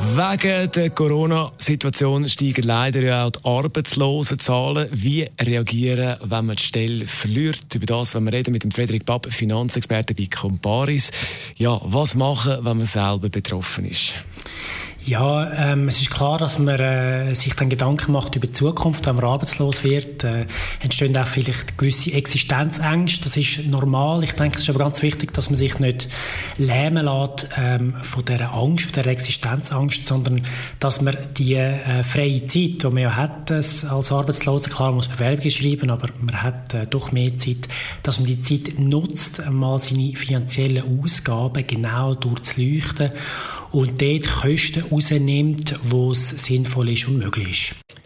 Wegen der Corona-Situation steigen leider ja auch die Arbeitslosenzahlen. Wie reagieren, wenn man die Stelle verliert? Über das wenn wir reden mit dem Frederik Babb, Finanzexperte bei Comparis. Ja, was machen, wenn man selber betroffen ist? Ja, ähm, es ist klar, dass man äh, sich dann Gedanken macht über die Zukunft, wenn man arbeitslos wird. Äh, entstehen auch vielleicht gewisse Existenzängste. Das ist normal. Ich denke, es ist aber ganz wichtig, dass man sich nicht lähmen lässt ähm, von dieser Angst, von dieser Existenzangst, sondern dass man die äh, freie Zeit, die man ja hat als Arbeitsloser, klar, muss Bewerbungen schreiben, aber man hat äh, doch mehr Zeit, dass man die Zeit nutzt, mal seine finanziellen Ausgaben genau durchzuleuchten und dort Kosten rausnimmt, wo es sinnvoll ist und möglich ist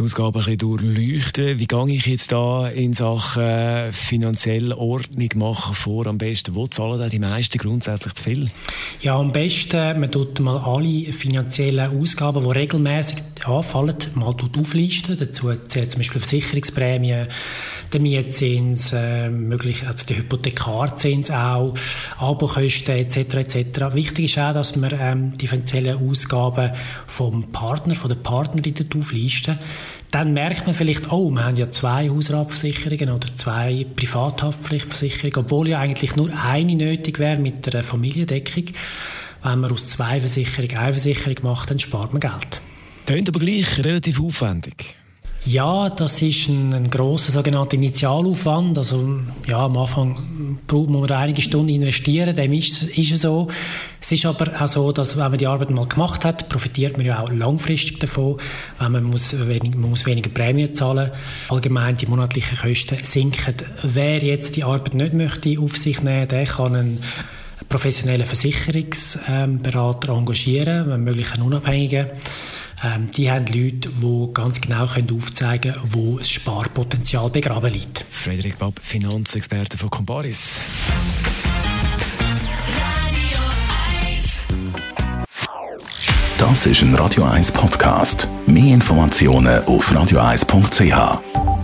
die Ausgaben ein bisschen durchleuchten. Wie gehe ich jetzt da in Sachen finanzielle Ordnung machen vor? Am besten, wo zahlen da die meisten grundsätzlich zu viel? Ja, am besten, man tut mal alle finanziellen Ausgaben, die regelmäßig anfallen, mal auflisten. Dazu zählt zum Beispiel Versicherungsprämien, der Mietzins, äh, möglich, also der Hypothekarzins auch, Abokosten etc. etc. Wichtig ist auch, dass man ähm, die finanziellen Ausgaben vom Partner, von der Partnerin auflisten dann merkt man vielleicht, oh, wir haben ja zwei Hausratversicherungen oder zwei Privathaftpflichtversicherungen, obwohl ja eigentlich nur eine nötig wäre mit der Familiendeckung. Wenn man aus zwei Versicherungen eine Versicherung macht, dann spart man Geld. Tönt aber gleich relativ aufwendig. Ja, das ist ein, ein grosser sogenannter Initialaufwand. Also, ja, am Anfang muss man einige Stunden investieren, dem ist, ist es so. Es ist aber auch so, dass wenn man die Arbeit mal gemacht hat, profitiert man ja auch langfristig davon, weil man muss, wenig, man muss weniger Prämien zahlen. Allgemein die monatlichen Kosten sinken. Wer jetzt die Arbeit nicht möchte auf sich nehmen, der kann einen professionellen Versicherungsberater engagieren, wenn möglich einen unabhängigen. Ähm, die haben Leute, die ganz genau können aufzeigen können, wo das Sparpotenzial begraben liegt. Frederik Babb, Finanzexperte von Comparis. Das ist ein Radio 1 Podcast. Mehr Informationen auf radio1.ch.